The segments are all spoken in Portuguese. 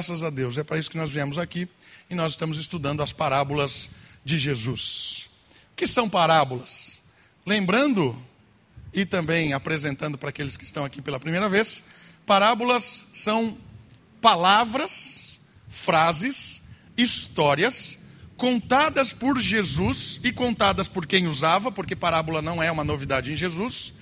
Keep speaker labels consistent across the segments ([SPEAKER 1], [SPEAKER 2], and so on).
[SPEAKER 1] Graças a Deus, é para isso que nós viemos aqui e nós estamos estudando as parábolas de Jesus. O que são parábolas? Lembrando e também apresentando para aqueles que estão aqui pela primeira vez, parábolas são palavras, frases, histórias contadas por Jesus e contadas por quem usava, porque parábola não é uma novidade em Jesus.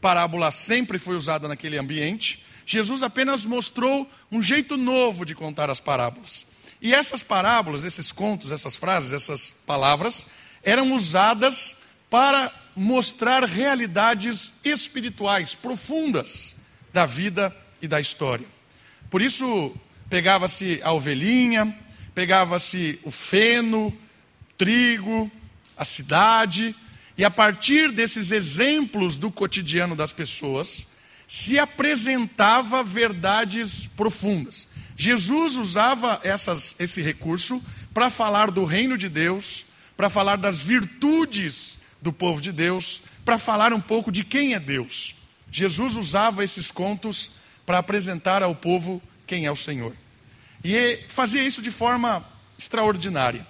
[SPEAKER 1] Parábola sempre foi usada naquele ambiente Jesus apenas mostrou um jeito novo de contar as parábolas. E essas parábolas, esses contos, essas frases, essas palavras, eram usadas para mostrar realidades espirituais profundas da vida e da história. Por isso, pegava-se a ovelhinha, pegava-se o feno, trigo, a cidade, e a partir desses exemplos do cotidiano das pessoas, se apresentava verdades profundas. Jesus usava essas, esse recurso para falar do reino de Deus, para falar das virtudes do povo de Deus, para falar um pouco de quem é Deus. Jesus usava esses contos para apresentar ao povo quem é o Senhor. E fazia isso de forma extraordinária.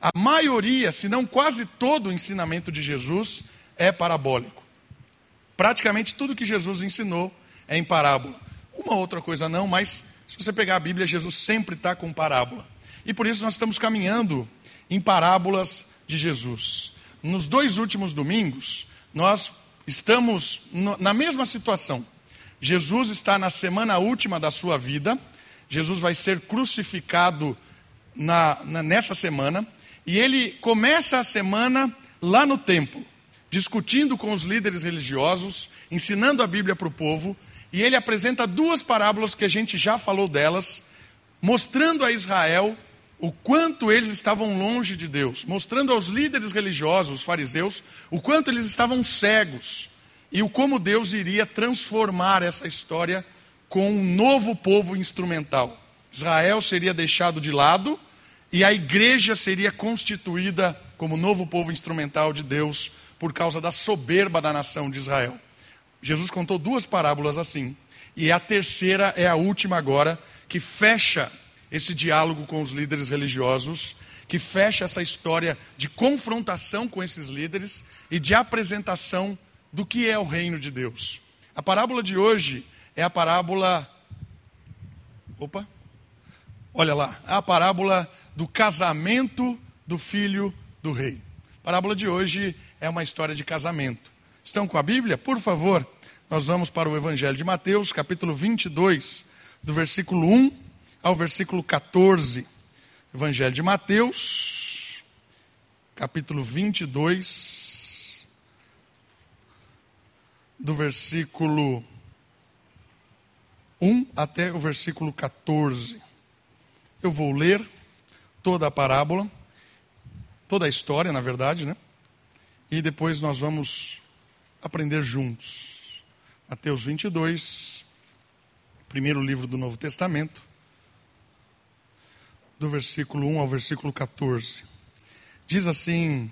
[SPEAKER 1] A maioria, se não quase todo o ensinamento de Jesus é parabólico. Praticamente tudo que Jesus ensinou é em parábola. Uma outra coisa não, mas se você pegar a Bíblia, Jesus sempre está com parábola. E por isso nós estamos caminhando em parábolas de Jesus. Nos dois últimos domingos, nós estamos na mesma situação. Jesus está na semana última da sua vida, Jesus vai ser crucificado na, na, nessa semana, e ele começa a semana lá no templo discutindo com os líderes religiosos, ensinando a Bíblia para o povo, e ele apresenta duas parábolas que a gente já falou delas, mostrando a Israel o quanto eles estavam longe de Deus, mostrando aos líderes religiosos, os fariseus, o quanto eles estavam cegos e o como Deus iria transformar essa história com um novo povo instrumental. Israel seria deixado de lado e a igreja seria constituída como novo povo instrumental de Deus por causa da soberba da nação de Israel. Jesus contou duas parábolas assim, e a terceira é a última agora, que fecha esse diálogo com os líderes religiosos, que fecha essa história de confrontação com esses líderes e de apresentação do que é o reino de Deus. A parábola de hoje é a parábola. Opa! Olha lá, é a parábola do casamento do filho do rei. Parábola de hoje é uma história de casamento. Estão com a Bíblia? Por favor, nós vamos para o Evangelho de Mateus, capítulo 22, do versículo 1 ao versículo 14. Evangelho de Mateus, capítulo 22, do versículo 1 até o versículo 14. Eu vou ler toda a parábola, toda a história, na verdade, né? e depois nós vamos aprender juntos. Mateus 22, primeiro livro do Novo Testamento, do versículo 1 ao versículo 14. Diz assim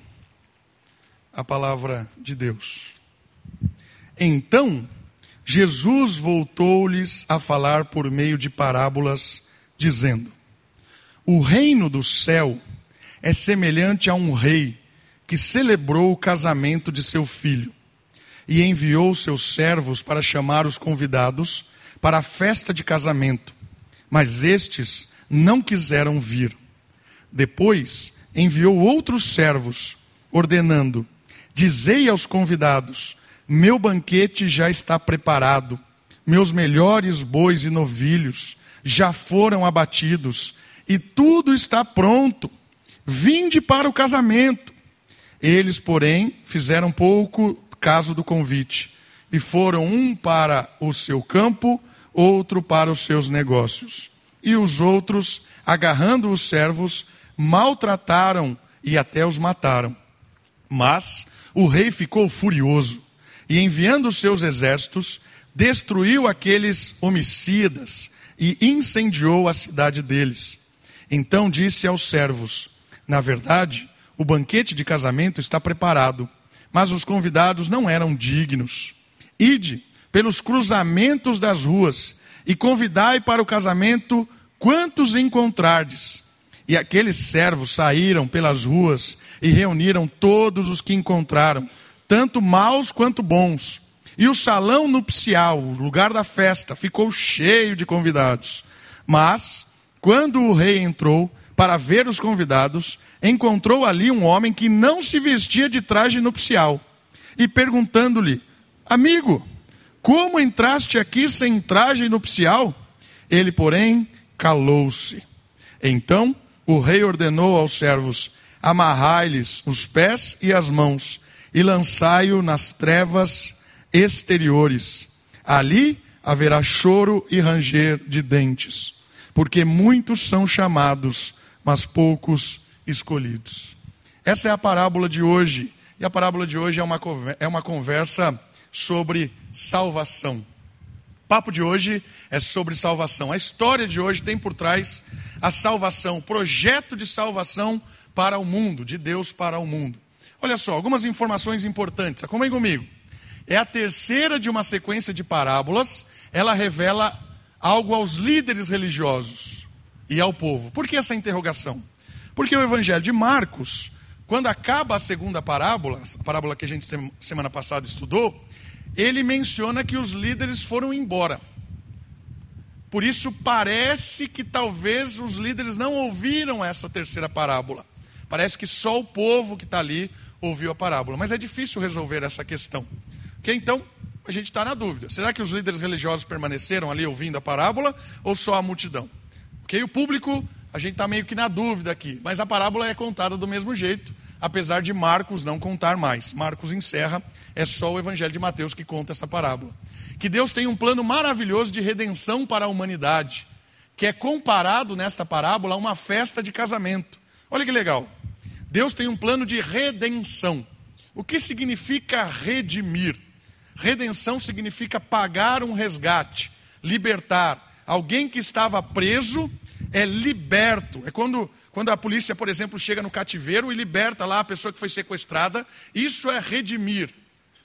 [SPEAKER 1] a palavra de Deus. Então, Jesus voltou-lhes a falar por meio de parábolas, dizendo: O reino do céu é semelhante a um rei que celebrou o casamento de seu filho e enviou seus servos para chamar os convidados para a festa de casamento, mas estes não quiseram vir. Depois enviou outros servos, ordenando: Dizei aos convidados: Meu banquete já está preparado, meus melhores bois e novilhos já foram abatidos, e tudo está pronto. Vinde para o casamento. Eles, porém, fizeram pouco caso do convite e foram um para o seu campo, outro para os seus negócios. E os outros, agarrando os servos, maltrataram e até os mataram. Mas o rei ficou furioso e, enviando os seus exércitos, destruiu aqueles homicidas e incendiou a cidade deles. Então disse aos servos: Na verdade, o banquete de casamento está preparado, mas os convidados não eram dignos. Ide pelos cruzamentos das ruas e convidai para o casamento quantos encontrardes? E aqueles servos saíram pelas ruas e reuniram todos os que encontraram, tanto maus quanto bons. E o salão nupcial, o lugar da festa, ficou cheio de convidados. Mas, quando o rei entrou para ver os convidados, encontrou ali um homem que não se vestia de traje nupcial. E perguntando-lhe: Amigo, como entraste aqui sem traje nupcial? Ele, porém, calou-se. Então o rei ordenou aos servos: amarrai-lhes os pés e as mãos e lançai-o nas trevas exteriores. Ali haverá choro e ranger de dentes, porque muitos são chamados, mas poucos escolhidos. Essa é a parábola de hoje. E a parábola de hoje é uma, é uma conversa sobre salvação. O papo de hoje é sobre salvação. A história de hoje tem por trás a salvação, o projeto de salvação para o mundo, de Deus para o mundo. Olha só, algumas informações importantes. Acompanhe comigo. É a terceira de uma sequência de parábolas. Ela revela algo aos líderes religiosos e ao povo. Por que essa interrogação? Porque o Evangelho de Marcos, quando acaba a segunda parábola, a parábola que a gente semana passada estudou, ele menciona que os líderes foram embora. Por isso parece que talvez os líderes não ouviram essa terceira parábola. Parece que só o povo que está ali ouviu a parábola. Mas é difícil resolver essa questão. Okay? Então, a gente está na dúvida. Será que os líderes religiosos permaneceram ali ouvindo a parábola ou só a multidão? Okay? O público, a gente está meio que na dúvida aqui. Mas a parábola é contada do mesmo jeito apesar de Marcos não contar mais. Marcos encerra, é só o Evangelho de Mateus que conta essa parábola. Que Deus tem um plano maravilhoso de redenção para a humanidade, que é comparado nesta parábola a uma festa de casamento. Olha que legal. Deus tem um plano de redenção. O que significa redimir? Redenção significa pagar um resgate, libertar. Alguém que estava preso é liberto. É quando quando a polícia, por exemplo, chega no cativeiro e liberta lá a pessoa que foi sequestrada, isso é redimir.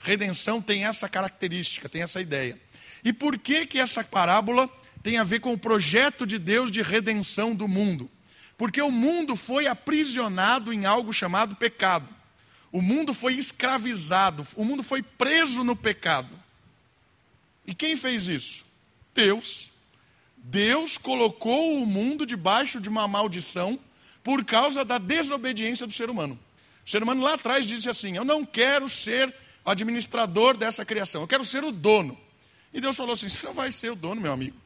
[SPEAKER 1] Redenção tem essa característica, tem essa ideia. E por que que essa parábola tem a ver com o projeto de Deus de redenção do mundo? Porque o mundo foi aprisionado em algo chamado pecado. O mundo foi escravizado, o mundo foi preso no pecado. E quem fez isso? Deus. Deus colocou o mundo debaixo de uma maldição por causa da desobediência do ser humano. O ser humano lá atrás disse assim: Eu não quero ser administrador dessa criação, eu quero ser o dono. E Deus falou assim: Você não vai ser o dono, meu amigo.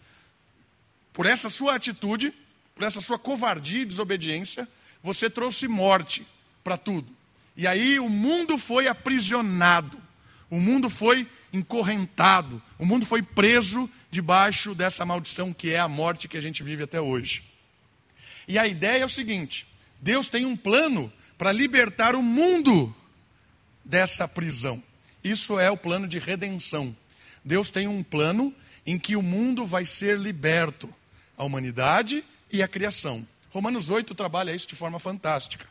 [SPEAKER 1] Por essa sua atitude, por essa sua covardia e desobediência, você trouxe morte para tudo. E aí o mundo foi aprisionado, o mundo foi encorrentado, o mundo foi preso debaixo dessa maldição que é a morte que a gente vive até hoje. E a ideia é o seguinte: Deus tem um plano para libertar o mundo dessa prisão. Isso é o plano de redenção. Deus tem um plano em que o mundo vai ser liberto, a humanidade e a criação. Romanos 8 trabalha isso de forma fantástica.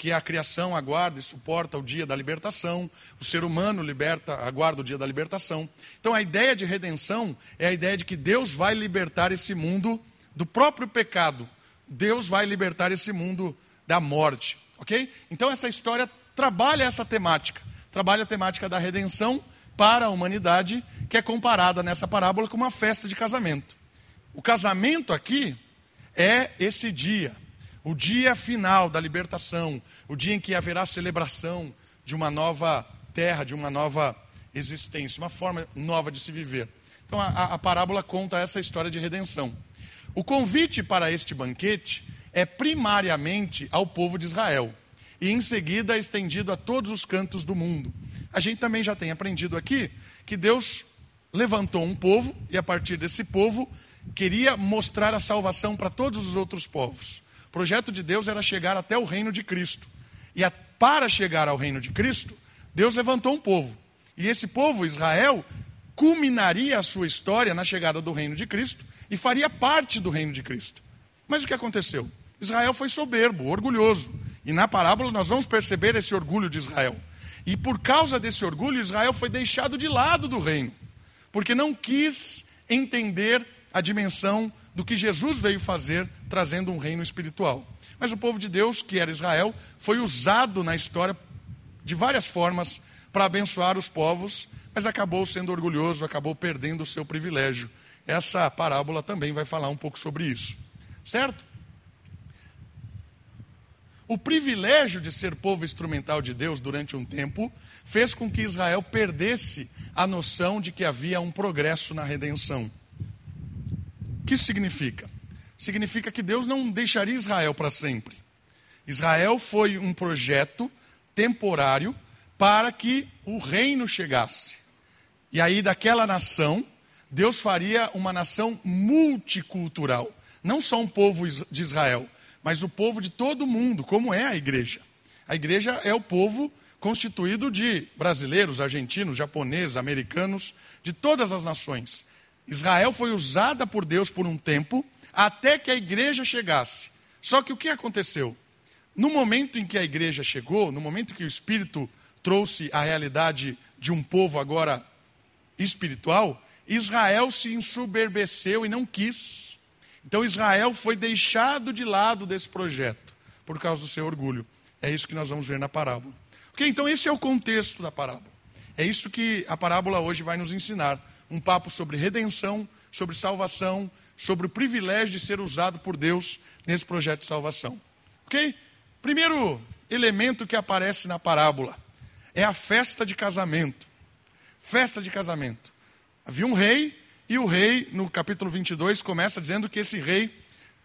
[SPEAKER 1] Que a criação aguarda e suporta o dia da libertação, o ser humano liberta, aguarda o dia da libertação. Então a ideia de redenção é a ideia de que Deus vai libertar esse mundo do próprio pecado, Deus vai libertar esse mundo da morte, ok? Então essa história trabalha essa temática, trabalha a temática da redenção para a humanidade, que é comparada nessa parábola com uma festa de casamento. O casamento aqui é esse dia, o dia final da libertação, o dia em que haverá celebração de uma nova terra, de uma nova existência, uma forma nova de se viver. Então a, a parábola conta essa história de redenção. O convite para este banquete é primariamente ao povo de Israel e em seguida é estendido a todos os cantos do mundo. A gente também já tem aprendido aqui que Deus levantou um povo e a partir desse povo queria mostrar a salvação para todos os outros povos. O projeto de Deus era chegar até o reino de Cristo. E a, para chegar ao reino de Cristo, Deus levantou um povo. E esse povo, Israel, culminaria a sua história na chegada do reino de Cristo e faria parte do reino de Cristo. Mas o que aconteceu? Israel foi soberbo, orgulhoso. E na parábola nós vamos perceber esse orgulho de Israel. E por causa desse orgulho, Israel foi deixado de lado do reino, porque não quis entender a dimensão do que Jesus veio fazer, trazendo um reino espiritual. Mas o povo de Deus, que era Israel, foi usado na história de várias formas para abençoar os povos, mas acabou sendo orgulhoso, acabou perdendo o seu privilégio. Essa parábola também vai falar um pouco sobre isso. Certo? O privilégio de ser povo instrumental de Deus durante um tempo fez com que Israel perdesse a noção de que havia um progresso na redenção. Que isso significa? Significa que Deus não deixaria Israel para sempre. Israel foi um projeto temporário para que o reino chegasse. E aí, daquela nação, Deus faria uma nação multicultural. Não só um povo de Israel, mas o povo de todo mundo, como é a igreja. A igreja é o povo constituído de brasileiros, argentinos, japoneses, americanos, de todas as nações. Israel foi usada por Deus por um tempo até que a igreja chegasse. Só que o que aconteceu? No momento em que a igreja chegou, no momento que o Espírito trouxe a realidade de um povo agora espiritual, Israel se ensoberbeceu e não quis. Então Israel foi deixado de lado desse projeto por causa do seu orgulho. É isso que nós vamos ver na parábola. Ok, então esse é o contexto da parábola. É isso que a parábola hoje vai nos ensinar. Um papo sobre redenção, sobre salvação, sobre o privilégio de ser usado por Deus nesse projeto de salvação. Ok? Primeiro elemento que aparece na parábola é a festa de casamento. Festa de casamento. Havia um rei e o rei, no capítulo 22, começa dizendo que esse rei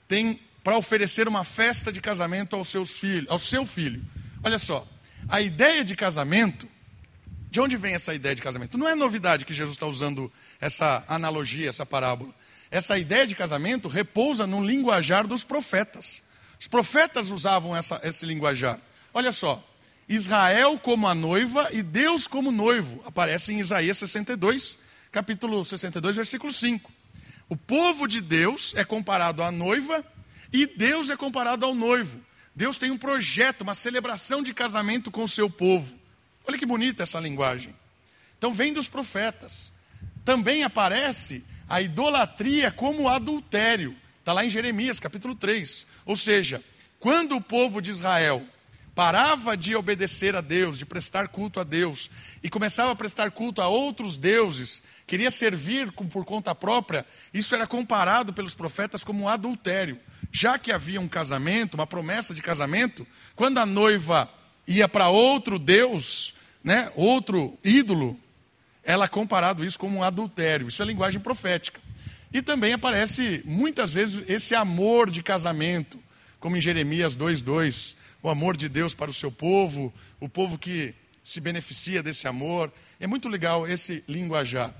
[SPEAKER 1] tem para oferecer uma festa de casamento aos seus filhos, ao seu filho. Olha só, a ideia de casamento, de onde vem essa ideia de casamento? Não é novidade que Jesus está usando essa analogia, essa parábola. Essa ideia de casamento repousa no linguajar dos profetas. Os profetas usavam essa, esse linguajar. Olha só, Israel como a noiva e Deus como noivo. Aparece em Isaías 62, capítulo 62, versículo 5. O povo de Deus é comparado à noiva e Deus é comparado ao noivo. Deus tem um projeto, uma celebração de casamento com o seu povo. Olha que bonita essa linguagem. Então vem dos profetas. Também aparece a idolatria como adultério. Está lá em Jeremias, capítulo 3. Ou seja, quando o povo de Israel parava de obedecer a Deus, de prestar culto a Deus, e começava a prestar culto a outros deuses, queria servir por conta própria, isso era comparado pelos profetas como um adultério. Já que havia um casamento, uma promessa de casamento, quando a noiva ia para outro Deus, né, outro ídolo, ela comparado isso como um adultério. Isso é linguagem profética. E também aparece muitas vezes esse amor de casamento, como em Jeremias 2:2 o amor de Deus para o seu povo, o povo que se beneficia desse amor. É muito legal esse linguajar.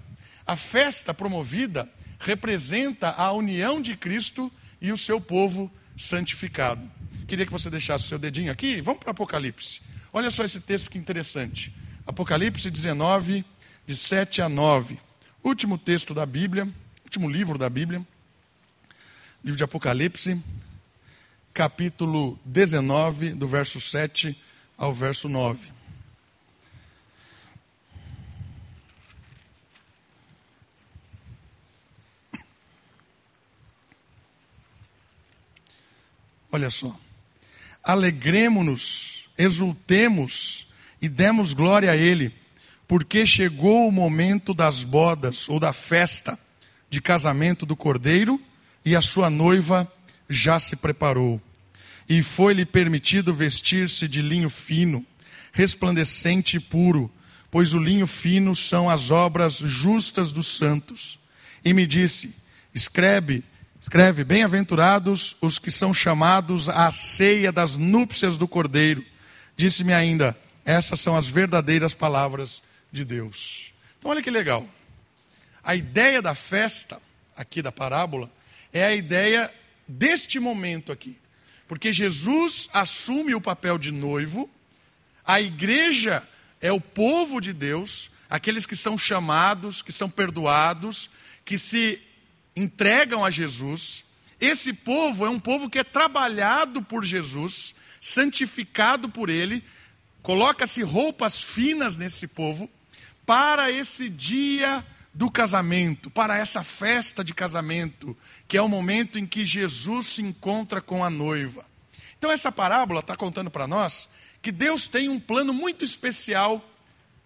[SPEAKER 1] A festa promovida representa a união de Cristo e o seu povo santificado. Queria que você deixasse o seu dedinho aqui. Vamos para Apocalipse. Olha só esse texto que interessante. Apocalipse 19, de 7 a 9. Último texto da Bíblia, último livro da Bíblia. Livro de Apocalipse, capítulo 19, do verso 7 ao verso 9. Olha só. Alegremos-nos, exultemos e demos glória a Ele, porque chegou o momento das bodas ou da festa de casamento do cordeiro e a sua noiva já se preparou. E foi-lhe permitido vestir-se de linho fino, resplandecente e puro, pois o linho fino são as obras justas dos santos. E me disse: Escreve, escreve, bem-aventurados os que são chamados à ceia das núpcias do Cordeiro. Disse-me ainda: essas são as verdadeiras palavras de Deus. Então, olha que legal. A ideia da festa, aqui da parábola, é a ideia deste momento aqui. Porque Jesus assume o papel de noivo, a igreja é o povo de Deus, aqueles que são chamados, que são perdoados, que se entregam a Jesus. Esse povo é um povo que é trabalhado por Jesus, santificado por Ele, coloca-se roupas finas nesse povo, para esse dia do casamento, para essa festa de casamento, que é o momento em que Jesus se encontra com a noiva. Então, essa parábola está contando para nós que Deus tem um plano muito especial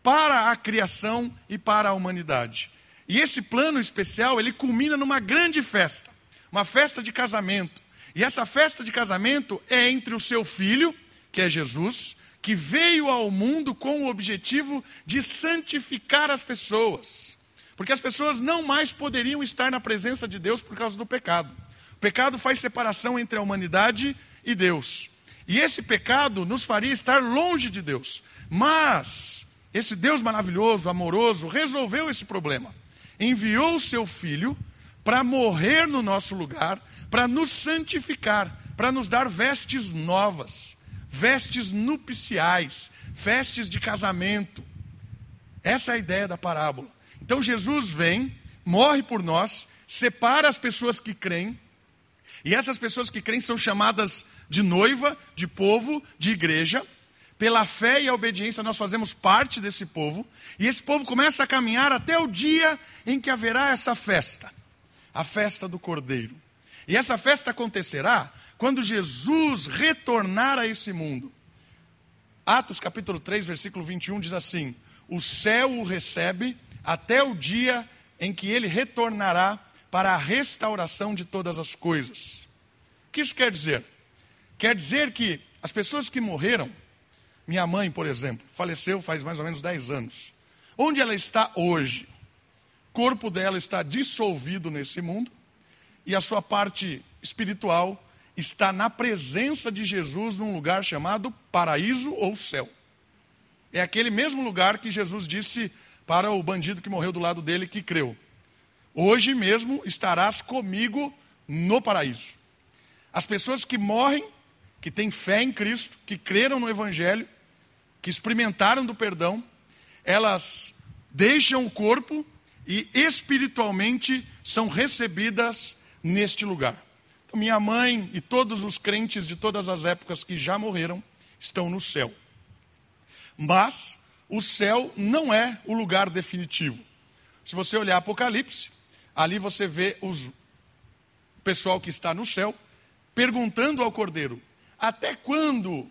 [SPEAKER 1] para a criação e para a humanidade. E esse plano especial, ele culmina numa grande festa, uma festa de casamento. E essa festa de casamento é entre o seu filho, que é Jesus, que veio ao mundo com o objetivo de santificar as pessoas. Porque as pessoas não mais poderiam estar na presença de Deus por causa do pecado. O pecado faz separação entre a humanidade e Deus. E esse pecado nos faria estar longe de Deus. Mas esse Deus maravilhoso, amoroso, resolveu esse problema. Enviou o seu filho para morrer no nosso lugar, para nos santificar, para nos dar vestes novas, vestes nupciais, vestes de casamento. Essa é a ideia da parábola. Então Jesus vem, morre por nós, separa as pessoas que creem, e essas pessoas que creem são chamadas de noiva, de povo, de igreja. Pela fé e a obediência, nós fazemos parte desse povo, e esse povo começa a caminhar até o dia em que haverá essa festa a festa do Cordeiro. E essa festa acontecerá quando Jesus retornar a esse mundo. Atos capítulo 3, versículo 21 diz assim: O céu o recebe até o dia em que ele retornará para a restauração de todas as coisas. O que isso quer dizer? Quer dizer que as pessoas que morreram, minha mãe, por exemplo, faleceu faz mais ou menos 10 anos. Onde ela está hoje? Corpo dela está dissolvido nesse mundo e a sua parte espiritual está na presença de Jesus num lugar chamado paraíso ou céu. É aquele mesmo lugar que Jesus disse para o bandido que morreu do lado dele que creu: Hoje mesmo estarás comigo no paraíso. As pessoas que morrem, que têm fé em Cristo, que creram no Evangelho, que experimentaram do perdão, elas deixam o corpo e espiritualmente são recebidas neste lugar. Então, minha mãe e todos os crentes de todas as épocas que já morreram estão no céu. Mas o céu não é o lugar definitivo. Se você olhar Apocalipse, ali você vê os pessoal que está no céu perguntando ao Cordeiro: até quando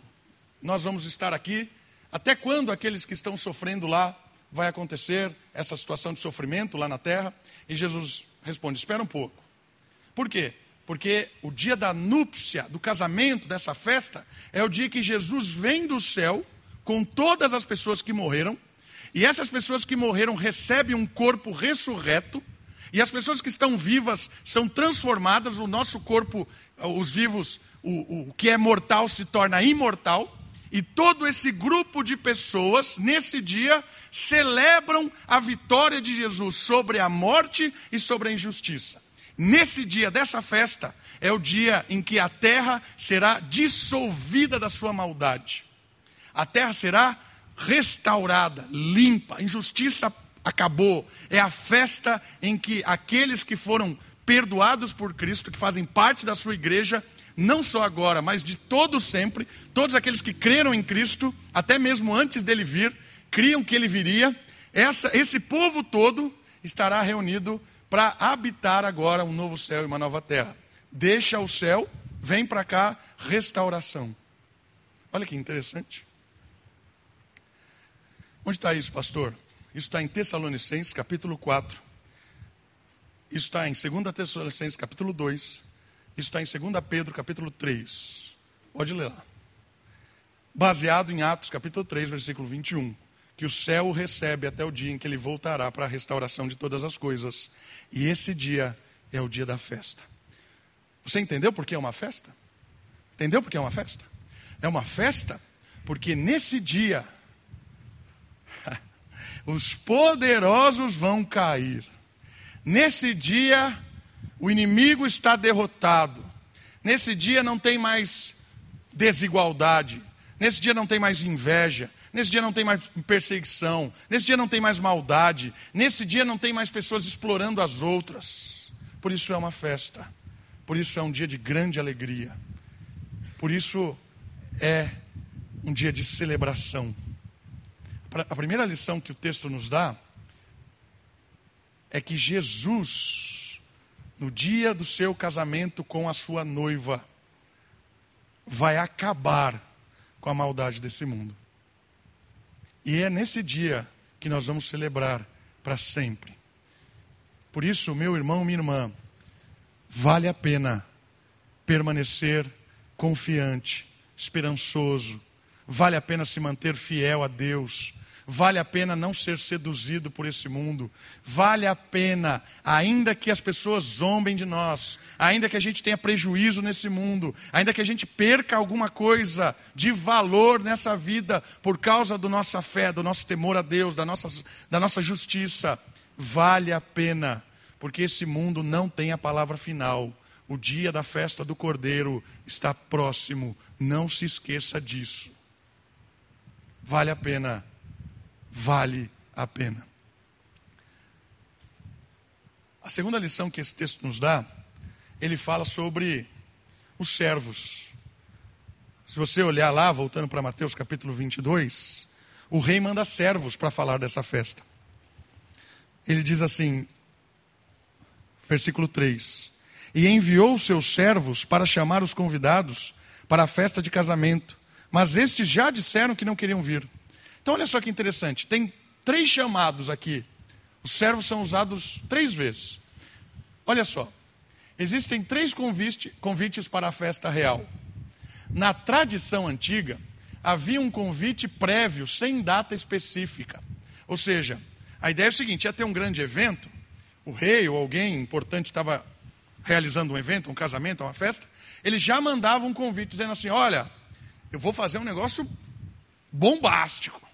[SPEAKER 1] nós vamos estar aqui? Até quando aqueles que estão sofrendo lá vai acontecer essa situação de sofrimento lá na terra? E Jesus responde: espera um pouco. Por quê? Porque o dia da núpcia, do casamento, dessa festa, é o dia que Jesus vem do céu com todas as pessoas que morreram, e essas pessoas que morreram recebem um corpo ressurreto, e as pessoas que estão vivas são transformadas, o nosso corpo, os vivos, o, o que é mortal se torna imortal, e todo esse grupo de pessoas, nesse dia, celebram a vitória de Jesus sobre a morte e sobre a injustiça. Nesse dia dessa festa, é o dia em que a terra será dissolvida da sua maldade a terra será restaurada, limpa, a injustiça acabou. É a festa em que aqueles que foram perdoados por Cristo, que fazem parte da sua igreja, não só agora, mas de todo sempre, todos aqueles que creram em Cristo, até mesmo antes dele vir, criam que ele viria, essa, esse povo todo estará reunido para habitar agora um novo céu e uma nova terra. Deixa o céu, vem para cá, restauração. Olha que interessante. Onde está isso, pastor? Isso está em Tessalonicenses, capítulo 4. Isso está em 2 Tessalonicenses, capítulo 2. Está em 2 Pedro, capítulo 3. Pode ler lá. Baseado em Atos, capítulo 3, versículo 21. Que o céu o recebe até o dia em que ele voltará para a restauração de todas as coisas. E esse dia é o dia da festa. Você entendeu por que é uma festa? Entendeu por que é uma festa? É uma festa porque nesse dia os poderosos vão cair. Nesse dia, o inimigo está derrotado. Nesse dia não tem mais desigualdade. Nesse dia não tem mais inveja. Nesse dia não tem mais perseguição. Nesse dia não tem mais maldade. Nesse dia não tem mais pessoas explorando as outras. Por isso é uma festa. Por isso é um dia de grande alegria. Por isso é um dia de celebração. A primeira lição que o texto nos dá é que Jesus, no dia do seu casamento com a sua noiva, vai acabar com a maldade desse mundo. E é nesse dia que nós vamos celebrar para sempre. Por isso, meu irmão, minha irmã, vale a pena permanecer confiante, esperançoso, vale a pena se manter fiel a Deus, vale a pena não ser seduzido por esse mundo, vale a pena, ainda que as pessoas zombem de nós, ainda que a gente tenha prejuízo nesse mundo, ainda que a gente perca alguma coisa de valor nessa vida por causa da nossa fé, do nosso temor a Deus, da nossa, da nossa justiça, vale a pena, porque esse mundo não tem a palavra final. O dia da festa do Cordeiro está próximo, não se esqueça disso. Vale a pena vale a pena. A segunda lição que esse texto nos dá, ele fala sobre os servos. Se você olhar lá, voltando para Mateus capítulo 22, o rei manda servos para falar dessa festa. Ele diz assim, versículo 3: E enviou seus servos para chamar os convidados para a festa de casamento, mas estes já disseram que não queriam vir. Então, olha só que interessante: tem três chamados aqui. Os servos são usados três vezes. Olha só: existem três convite, convites para a festa real. Na tradição antiga, havia um convite prévio, sem data específica. Ou seja, a ideia é o seguinte: ia ter um grande evento, o rei ou alguém importante estava realizando um evento, um casamento, uma festa, ele já mandava um convite dizendo assim: olha, eu vou fazer um negócio bombástico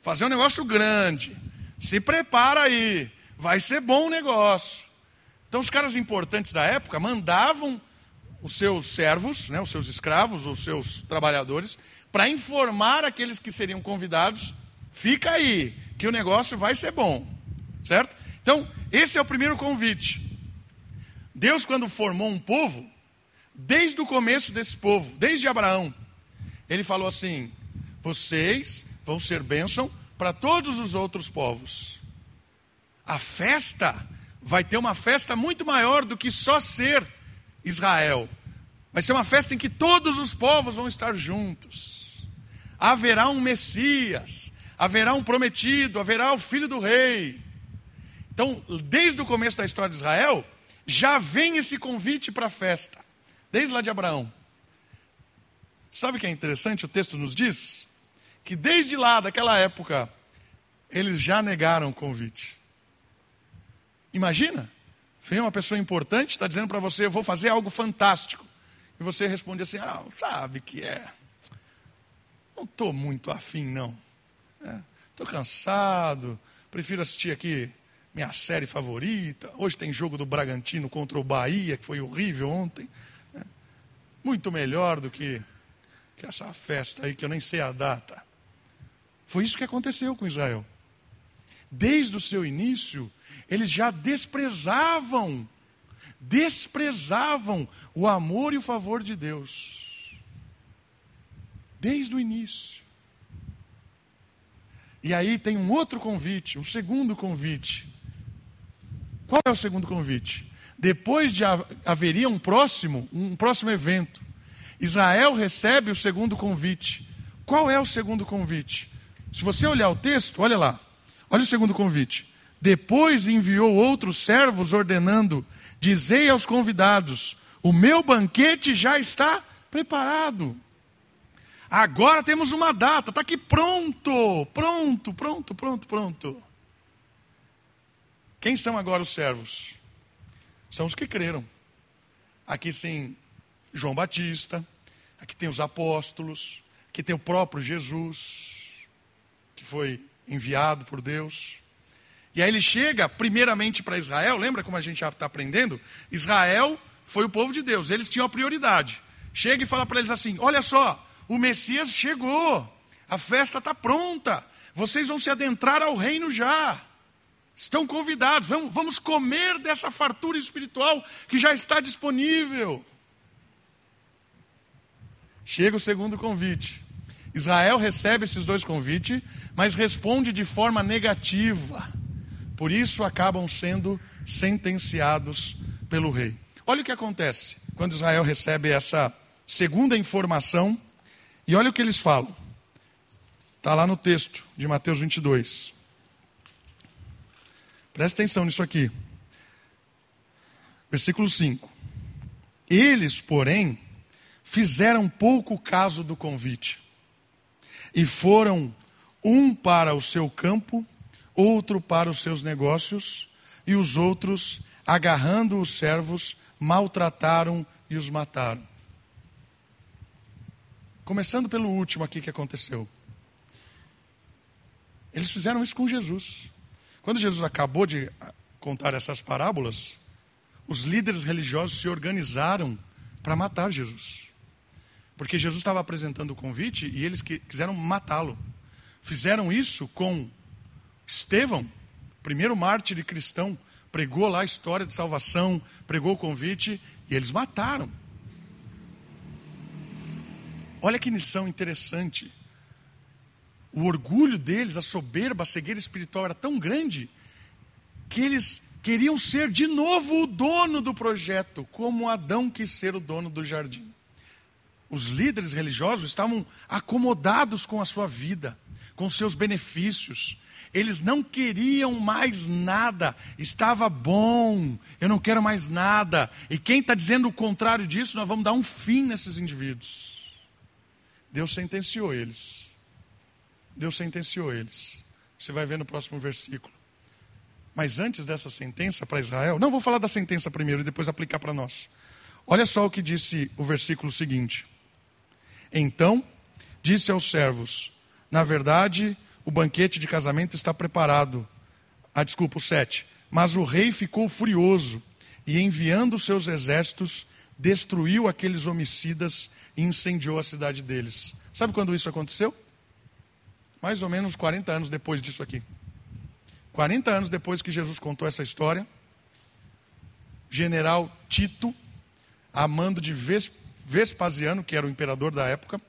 [SPEAKER 1] fazer um negócio grande. Se prepara aí, vai ser bom o negócio. Então, os caras importantes da época mandavam os seus servos, né, os seus escravos, os seus trabalhadores, para informar aqueles que seriam convidados: fica aí, que o negócio vai ser bom. Certo? Então, esse é o primeiro convite. Deus, quando formou um povo, desde o começo desse povo, desde Abraão, ele falou assim: vocês vão ser bênção para todos os outros povos. A festa vai ter uma festa muito maior do que só ser Israel. Vai ser uma festa em que todos os povos vão estar juntos. Haverá um Messias, haverá um prometido, haverá o filho do rei. Então, desde o começo da história de Israel, já vem esse convite para a festa, desde lá de Abraão. Sabe o que é interessante? O texto nos diz que desde lá, daquela época, eles já negaram o convite. Imagina, vem uma pessoa importante, está dizendo para você, eu vou fazer algo fantástico. E você responde assim, ah, sabe que é. Não estou muito afim, não. Estou é, cansado, prefiro assistir aqui minha série favorita. Hoje tem jogo do Bragantino contra o Bahia, que foi horrível ontem. É, muito melhor do que, que essa festa aí, que eu nem sei a data. Foi isso que aconteceu com Israel. Desde o seu início, eles já desprezavam, desprezavam o amor e o favor de Deus. Desde o início. E aí tem um outro convite, um segundo convite. Qual é o segundo convite? Depois de haveria um próximo, um próximo evento. Israel recebe o segundo convite. Qual é o segundo convite? Se você olhar o texto, olha lá. Olha o segundo convite. Depois enviou outros servos ordenando: Dizei aos convidados: O meu banquete já está preparado. Agora temos uma data, está aqui pronto, pronto, pronto, pronto, pronto. Quem são agora os servos? São os que creram. Aqui tem João Batista, aqui tem os apóstolos, aqui tem o próprio Jesus que foi enviado por Deus. E aí ele chega primeiramente para Israel, lembra como a gente já está aprendendo? Israel foi o povo de Deus, eles tinham a prioridade. Chega e fala para eles assim: olha só, o Messias chegou, a festa está pronta, vocês vão se adentrar ao reino já. Estão convidados, vamos, vamos comer dessa fartura espiritual que já está disponível. Chega o segundo convite. Israel recebe esses dois convites, mas responde de forma negativa. Por isso acabam sendo sentenciados pelo rei. Olha o que acontece quando Israel recebe essa segunda informação, e olha o que eles falam. Está lá no texto de Mateus 22. Presta atenção nisso aqui. Versículo 5. Eles, porém, fizeram pouco caso do convite e foram um para o seu campo, outro para os seus negócios, e os outros, agarrando os servos, maltrataram e os mataram. Começando pelo último aqui que aconteceu. Eles fizeram isso com Jesus. Quando Jesus acabou de contar essas parábolas, os líderes religiosos se organizaram para matar Jesus. Porque Jesus estava apresentando o convite e eles quiseram matá-lo. Fizeram isso com Estevão, primeiro mártir cristão, pregou lá a história de salvação, pregou o convite e eles mataram. Olha que missão interessante. O orgulho deles, a soberba, a cegueira espiritual era tão grande que eles queriam ser de novo o dono do projeto, como Adão quis ser o dono do jardim. Os líderes religiosos estavam acomodados com a sua vida, com seus benefícios. Eles não queriam mais nada, estava bom, eu não quero mais nada. E quem está dizendo o contrário disso, nós vamos dar um fim nesses indivíduos. Deus sentenciou eles. Deus sentenciou eles. Você vai ver no próximo versículo. Mas antes dessa sentença para Israel, não vou falar da sentença primeiro e depois aplicar para nós. Olha só o que disse o versículo seguinte. Então disse aos servos: Na verdade, o banquete de casamento está preparado. Ah, desculpa, o 7. Mas o rei ficou furioso e, enviando seus exércitos, destruiu aqueles homicidas e incendiou a cidade deles. Sabe quando isso aconteceu? Mais ou menos 40 anos depois disso aqui. 40 anos depois que Jesus contou essa história, general Tito, amando de Vespasiano, que era o imperador da época,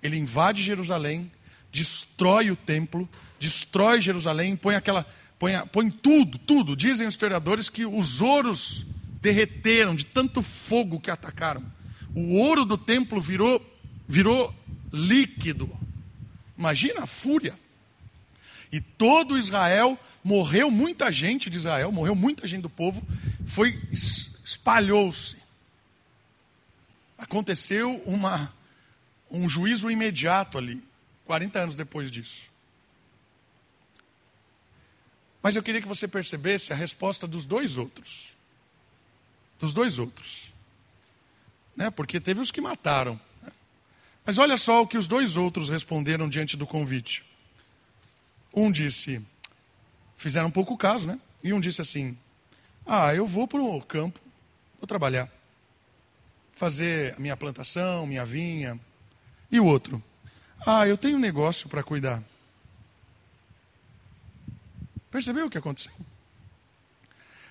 [SPEAKER 1] ele invade Jerusalém, destrói o templo, destrói Jerusalém, põe aquela, põe, põe tudo, tudo. Dizem os historiadores que os ouros derreteram de tanto fogo que atacaram. O ouro do templo virou, virou líquido. Imagina a fúria. E todo Israel morreu, muita gente de Israel, morreu muita gente do povo, foi espalhou-se. Aconteceu uma, um juízo imediato ali, 40 anos depois disso. Mas eu queria que você percebesse a resposta dos dois outros. Dos dois outros. Né? Porque teve os que mataram. Mas olha só o que os dois outros responderam diante do convite. Um disse, fizeram pouco caso, né? E um disse assim: Ah, eu vou para o campo, vou trabalhar, fazer minha plantação, minha vinha. E o outro: Ah, eu tenho um negócio para cuidar. Percebeu o que aconteceu?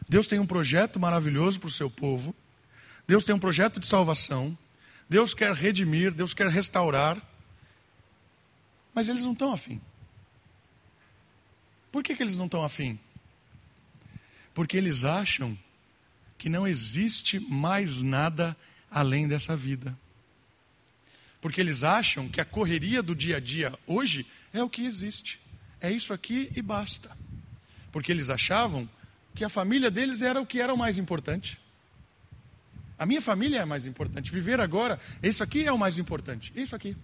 [SPEAKER 1] Deus tem um projeto maravilhoso para o seu povo. Deus tem um projeto de salvação. Deus quer redimir, Deus quer restaurar, mas eles não estão afim. Por que, que eles não estão afim? Porque eles acham que não existe mais nada além dessa vida. Porque eles acham que a correria do dia a dia hoje é o que existe. É isso aqui e basta. Porque eles achavam que a família deles era o que era o mais importante. A minha família é mais importante. Viver agora, isso aqui é o mais importante. Isso aqui.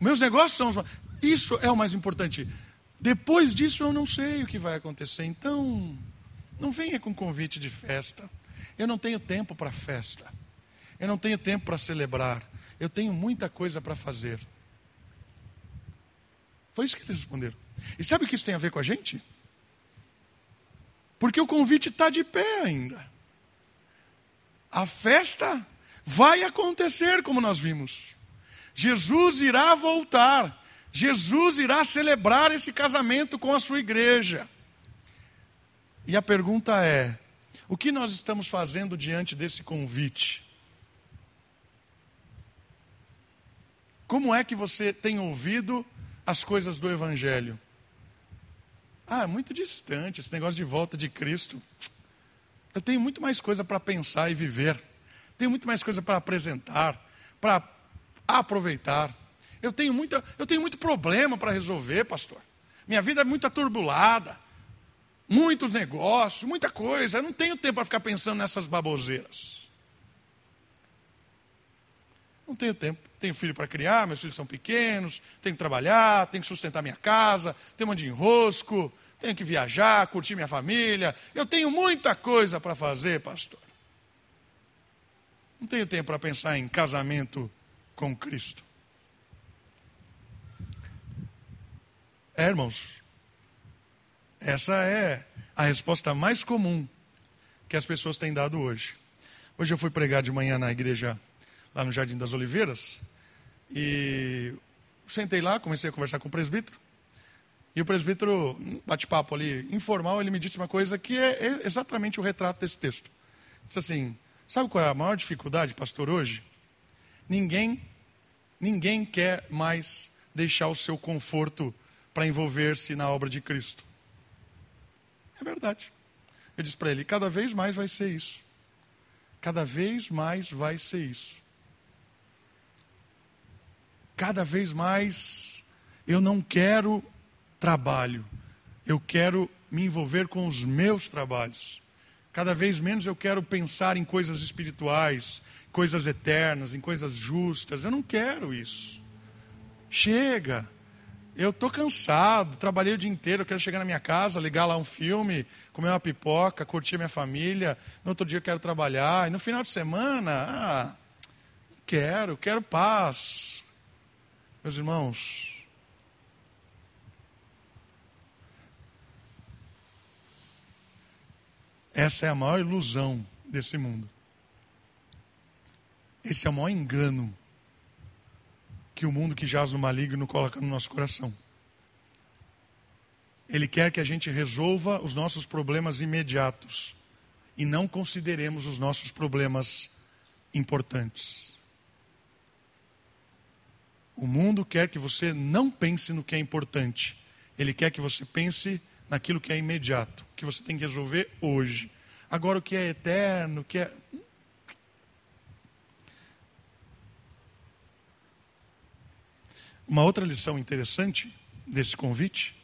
[SPEAKER 1] Meus negócios são os. Isso é o mais importante. Depois disso eu não sei o que vai acontecer. Então, não venha com convite de festa. Eu não tenho tempo para festa. Eu não tenho tempo para celebrar. Eu tenho muita coisa para fazer. Foi isso que eles responderam. E sabe o que isso tem a ver com a gente? Porque o convite está de pé ainda. A festa vai acontecer, como nós vimos. Jesus irá voltar. Jesus irá celebrar esse casamento com a sua igreja. E a pergunta é: o que nós estamos fazendo diante desse convite? Como é que você tem ouvido as coisas do Evangelho? Ah, é muito distante esse negócio de volta de Cristo. Eu tenho muito mais coisa para pensar e viver. Tenho muito mais coisa para apresentar, para aproveitar. Eu tenho, muita, eu tenho muito problema para resolver, pastor. Minha vida é muito aturbulada. Muitos negócios, muita coisa. Eu não tenho tempo para ficar pensando nessas baboseiras. Não tenho tempo. Tenho filho para criar, meus filhos são pequenos, tenho que trabalhar, tenho que sustentar minha casa, tenho um de enrosco, tenho que viajar, curtir minha família. Eu tenho muita coisa para fazer, pastor. Não tenho tempo para pensar em casamento com Cristo. É, irmãos, essa é a resposta mais comum que as pessoas têm dado hoje. Hoje eu fui pregar de manhã na igreja lá no Jardim das Oliveiras e sentei lá, comecei a conversar com o presbítero. E o presbítero, bate-papo ali, informal, ele me disse uma coisa que é exatamente o retrato desse texto. Disse assim: Sabe qual é a maior dificuldade, pastor, hoje? Ninguém, ninguém quer mais deixar o seu conforto para envolver-se na obra de Cristo. É verdade. Eu disse para ele: cada vez mais vai ser isso. Cada vez mais vai ser isso. Cada vez mais eu não quero trabalho, eu quero me envolver com os meus trabalhos. Cada vez menos eu quero pensar em coisas espirituais, coisas eternas, em coisas justas. Eu não quero isso. Chega. Eu estou cansado, trabalhei o dia inteiro, eu quero chegar na minha casa, ligar lá um filme, comer uma pipoca, curtir minha família. No outro dia eu quero trabalhar. E no final de semana, ah, quero, quero paz. Meus irmãos, essa é a maior ilusão desse mundo. Esse é o maior engano que o mundo que jaz no maligno coloca no nosso coração. Ele quer que a gente resolva os nossos problemas imediatos e não consideremos os nossos problemas importantes. O mundo quer que você não pense no que é importante. Ele quer que você pense naquilo que é imediato, que você tem que resolver hoje. Agora, o que é eterno, o que é. Uma outra lição interessante desse convite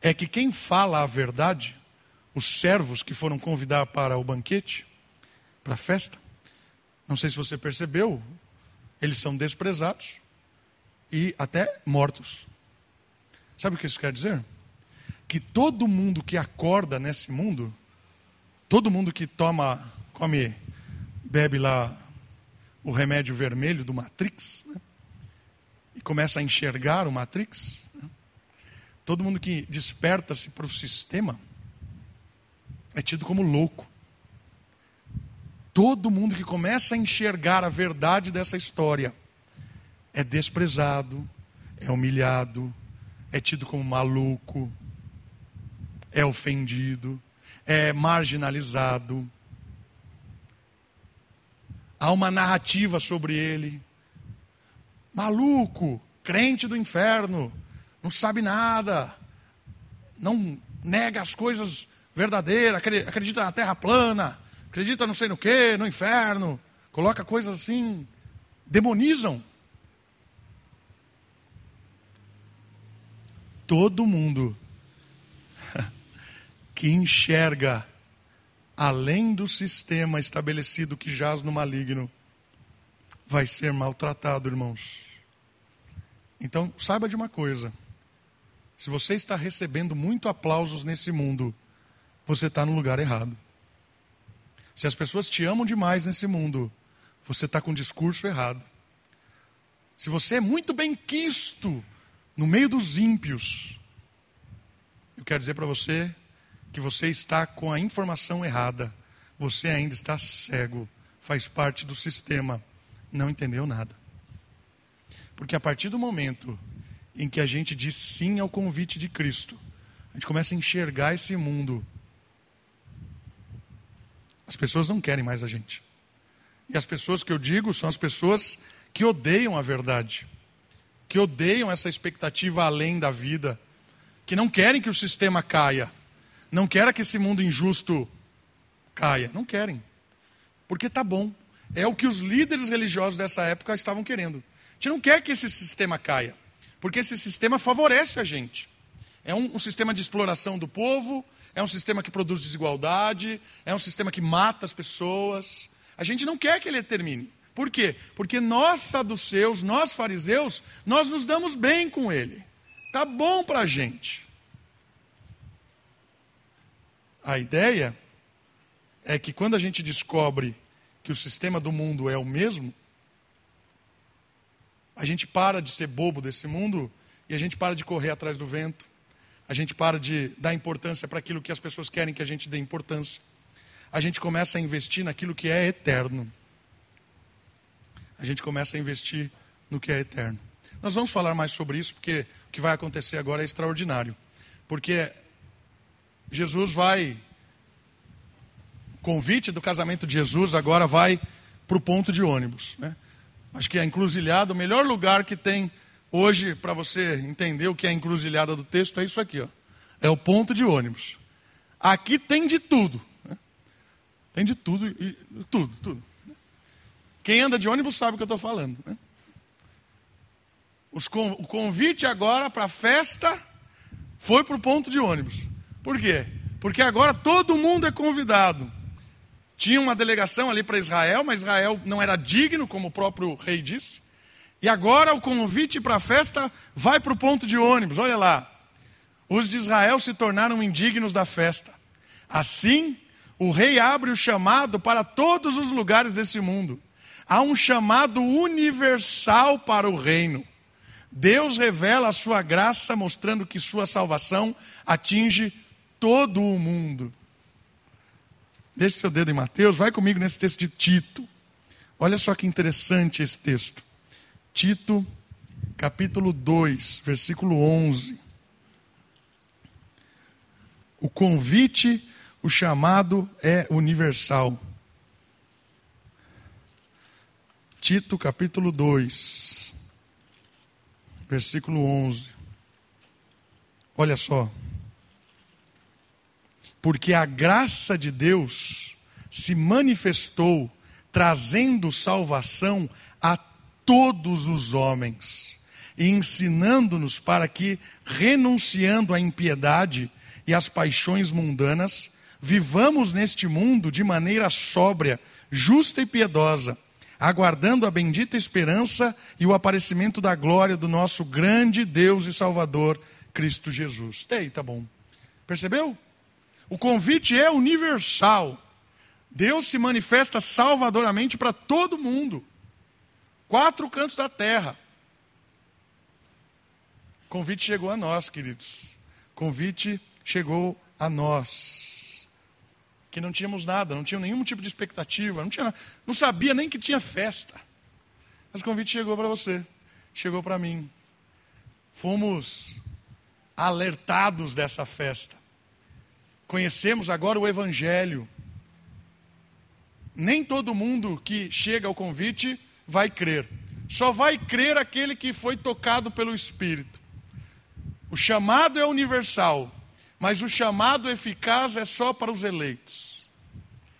[SPEAKER 1] é que quem fala a verdade, os servos que foram convidar para o banquete, para a festa, não sei se você percebeu, eles são desprezados e até mortos. Sabe o que isso quer dizer? Que todo mundo que acorda nesse mundo, todo mundo que toma, come, bebe lá o remédio vermelho do Matrix, né? e começa a enxergar o Matrix, né? todo mundo que desperta-se para o sistema é tido como louco. Todo mundo que começa a enxergar a verdade dessa história é desprezado, é humilhado, é tido como maluco, é ofendido, é marginalizado. Há uma narrativa sobre ele maluco, crente do inferno, não sabe nada, não nega as coisas verdadeiras, acredita na terra plana, acredita não sei no que, no inferno, coloca coisas assim, demonizam. Todo mundo que enxerga além do sistema estabelecido que jaz no maligno vai ser maltratado, irmãos. Então, saiba de uma coisa: se você está recebendo muito aplausos nesse mundo, você está no lugar errado. Se as pessoas te amam demais nesse mundo, você está com o discurso errado. Se você é muito bem quisto no meio dos ímpios, eu quero dizer para você que você está com a informação errada. Você ainda está cego, faz parte do sistema, não entendeu nada. Porque a partir do momento em que a gente diz sim ao convite de Cristo, a gente começa a enxergar esse mundo. As pessoas não querem mais a gente. E as pessoas que eu digo são as pessoas que odeiam a verdade, que odeiam essa expectativa além da vida, que não querem que o sistema caia, não querem que esse mundo injusto caia, não querem, porque tá bom. É o que os líderes religiosos dessa época estavam querendo. A gente não quer que esse sistema caia, porque esse sistema favorece a gente. É um, um sistema de exploração do povo, é um sistema que produz desigualdade, é um sistema que mata as pessoas. A gente não quer que ele termine. Por quê? Porque nós saduceus, nós fariseus, nós nos damos bem com ele. Tá bom para a gente. A ideia é que quando a gente descobre que o sistema do mundo é o mesmo, a gente para de ser bobo desse mundo e a gente para de correr atrás do vento. A gente para de dar importância para aquilo que as pessoas querem que a gente dê importância. A gente começa a investir naquilo que é eterno a gente começa a investir no que é eterno. Nós vamos falar mais sobre isso, porque o que vai acontecer agora é extraordinário. Porque Jesus vai. O convite do casamento de Jesus agora vai para o ponto de ônibus. Né? Acho que a encruzilhada, o melhor lugar que tem hoje para você entender o que é a encruzilhada do texto é isso aqui. Ó. É o ponto de ônibus. Aqui tem de tudo. Né? Tem de tudo, e, tudo, tudo. Quem anda de ônibus sabe o que eu estou falando. Né? Os, o convite agora para a festa foi para o ponto de ônibus. Por quê? Porque agora todo mundo é convidado. Tinha uma delegação ali para Israel, mas Israel não era digno, como o próprio rei disse. E agora o convite para a festa vai para o ponto de ônibus. Olha lá. Os de Israel se tornaram indignos da festa. Assim, o rei abre o chamado para todos os lugares desse mundo. Há um chamado universal para o reino. Deus revela a sua graça, mostrando que sua salvação atinge todo o mundo. Deixe seu dedo em Mateus, vai comigo nesse texto de Tito. Olha só que interessante esse texto. Tito, capítulo 2, versículo 11. O convite, o chamado é universal. Tito capítulo 2, versículo 11. Olha só. Porque a graça de Deus se manifestou trazendo salvação a todos os homens e ensinando-nos para que, renunciando à impiedade e às paixões mundanas, vivamos neste mundo de maneira sóbria, justa e piedosa aguardando a bendita esperança e o aparecimento da glória do nosso grande Deus e Salvador, Cristo Jesus. Ei, tá bom. Percebeu? O convite é universal. Deus se manifesta salvadoramente para todo mundo. Quatro cantos da terra. Convite chegou a nós, queridos. Convite chegou a nós que não tínhamos nada, não tinha nenhum tipo de expectativa, não, tinha, não sabia nem que tinha festa. Mas o convite chegou para você, chegou para mim. Fomos alertados dessa festa. Conhecemos agora o Evangelho. Nem todo mundo que chega ao convite vai crer. Só vai crer aquele que foi tocado pelo Espírito. O chamado é universal. Mas o chamado eficaz é só para os eleitos.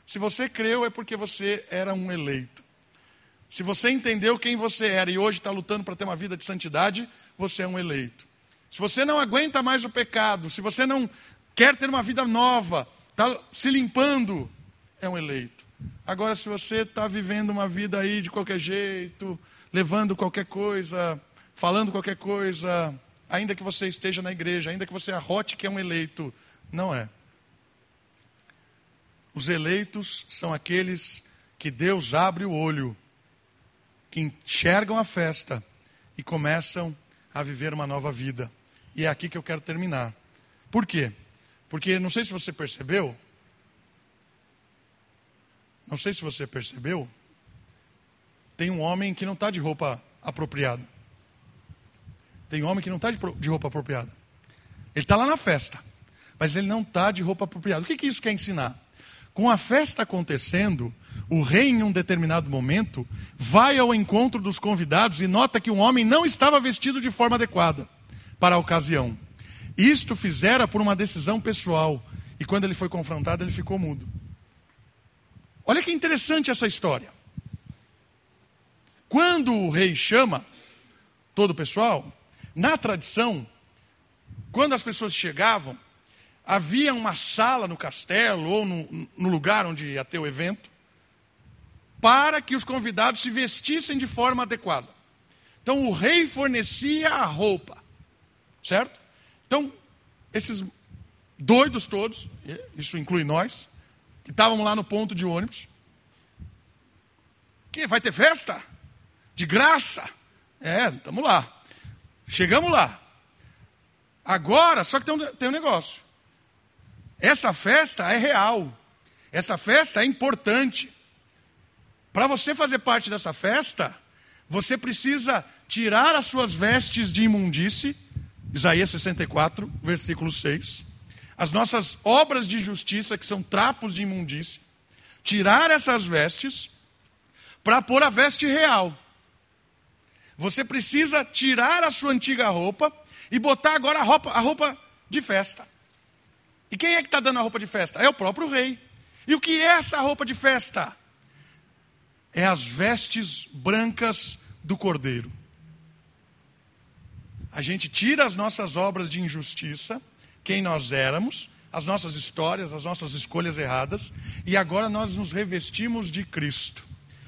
[SPEAKER 1] Se você creu, é porque você era um eleito. Se você entendeu quem você era e hoje está lutando para ter uma vida de santidade, você é um eleito. Se você não aguenta mais o pecado, se você não quer ter uma vida nova, está se limpando, é um eleito. Agora, se você está vivendo uma vida aí de qualquer jeito, levando qualquer coisa, falando qualquer coisa, ainda que você esteja na igreja, ainda que você arrote que é um eleito. Não é. Os eleitos são aqueles que Deus abre o olho, que enxergam a festa e começam a viver uma nova vida. E é aqui que eu quero terminar. Por quê? Porque não sei se você percebeu, não sei se você percebeu, tem um homem que não está de roupa apropriada. Tem homem que não está de roupa apropriada. Ele está lá na festa, mas ele não está de roupa apropriada. O que, que isso quer ensinar? Com a festa acontecendo, o rei, em um determinado momento, vai ao encontro dos convidados e nota que o homem não estava vestido de forma adequada para a ocasião. Isto fizera por uma decisão pessoal. E quando ele foi confrontado, ele ficou mudo. Olha que interessante essa história. Quando o rei chama todo o pessoal, na tradição, quando as pessoas chegavam, havia uma sala no castelo ou no, no, lugar onde ia ter o evento, para que os convidados se vestissem de forma adequada. Então o rei fornecia a roupa, certo? Então, esses doidos todos, isso inclui nós, que estávamos lá no ponto de ônibus, que vai ter festa? De graça? É, estamos lá. Chegamos lá. Agora, só que tem um, tem um negócio. Essa festa é real. Essa festa é importante. Para você fazer parte dessa festa, você precisa tirar as suas vestes de imundície Isaías 64, versículo 6. As nossas obras de justiça, que são trapos de imundície, tirar essas vestes para pôr a veste real. Você precisa tirar a sua antiga roupa e botar agora a roupa, a roupa de festa. E quem é que está dando a roupa de festa? É o próprio rei. E o que é essa roupa de festa? É as vestes brancas do cordeiro. A gente tira as nossas obras de injustiça, quem nós éramos, as nossas histórias, as nossas escolhas erradas, e agora nós nos revestimos de Cristo,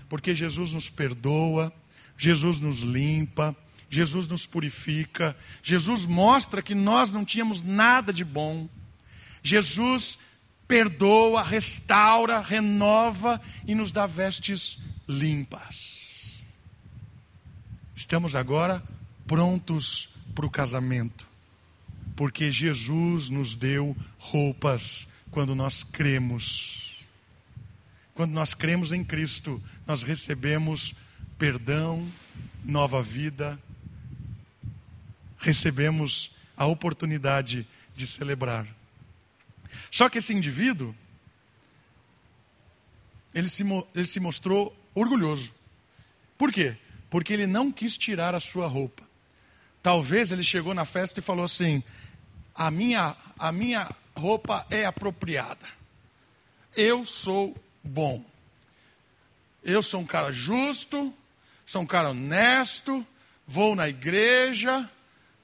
[SPEAKER 1] porque Jesus nos perdoa, Jesus nos limpa, Jesus nos purifica, Jesus mostra que nós não tínhamos nada de bom, Jesus perdoa, restaura, renova e nos dá vestes limpas. Estamos agora prontos para o casamento, porque Jesus nos deu roupas quando nós cremos. Quando nós cremos em Cristo, nós recebemos perdão, nova vida, recebemos a oportunidade de celebrar. Só que esse indivíduo, ele se, ele se mostrou orgulhoso. Por quê? Porque ele não quis tirar a sua roupa. Talvez ele chegou na festa e falou assim: a minha, a minha roupa é apropriada. Eu sou bom. Eu sou um cara justo, sou um cara honesto, vou na igreja,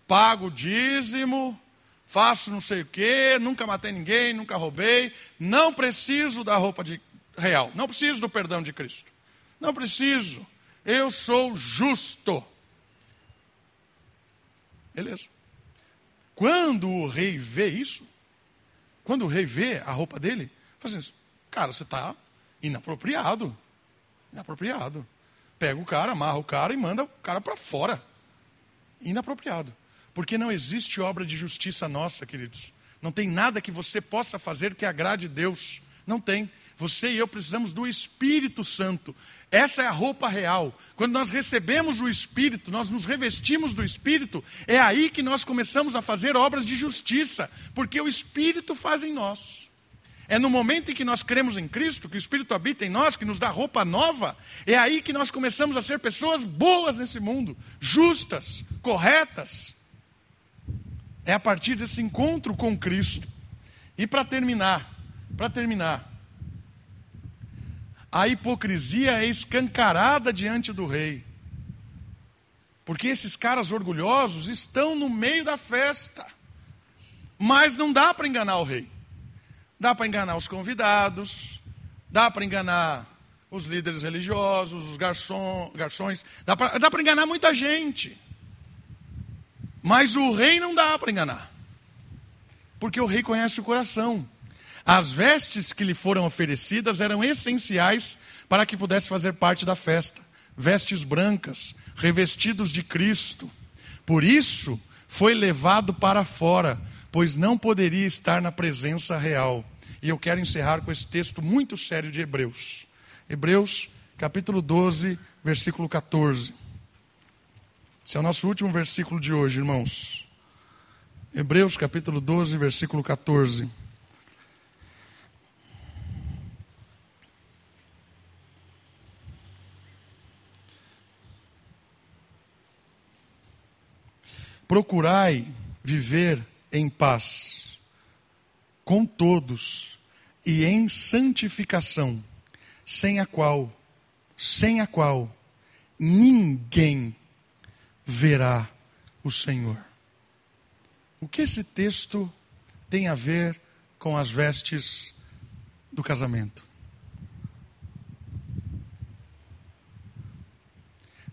[SPEAKER 1] pago dízimo, faço não sei o quê, nunca matei ninguém, nunca roubei, não preciso da roupa de real, não preciso do perdão de Cristo. Não preciso. Eu sou justo. Beleza. Quando o rei vê isso, quando o rei vê a roupa dele, fala assim, cara, você está inapropriado. Inapropriado. Pega o cara, amarra o cara e manda o cara para fora. Inapropriado. Porque não existe obra de justiça nossa, queridos. Não tem nada que você possa fazer que agrade Deus. Não tem. Você e eu precisamos do Espírito Santo. Essa é a roupa real. Quando nós recebemos o Espírito, nós nos revestimos do Espírito, é aí que nós começamos a fazer obras de justiça, porque o Espírito faz em nós. É no momento em que nós cremos em Cristo, que o Espírito habita em nós, que nos dá roupa nova, é aí que nós começamos a ser pessoas boas nesse mundo, justas, corretas. É a partir desse encontro com Cristo. E para terminar, para terminar, a hipocrisia é escancarada diante do rei. Porque esses caras orgulhosos estão no meio da festa. Mas não dá para enganar o rei. Dá para enganar os convidados, dá para enganar os líderes religiosos, os garçom, garçons, dá para enganar muita gente. Mas o rei não dá para enganar. Porque o rei conhece o coração. As vestes que lhe foram oferecidas eram essenciais para que pudesse fazer parte da festa. Vestes brancas, revestidos de Cristo. Por isso, foi levado para fora, pois não poderia estar na presença real. E eu quero encerrar com esse texto muito sério de Hebreus. Hebreus, capítulo 12, versículo 14. Esse é o nosso último versículo de hoje, irmãos. Hebreus, capítulo 12, versículo 14. Procurai viver em paz com todos e em santificação, sem a qual, sem a qual ninguém verá o Senhor. O que esse texto tem a ver com as vestes do casamento?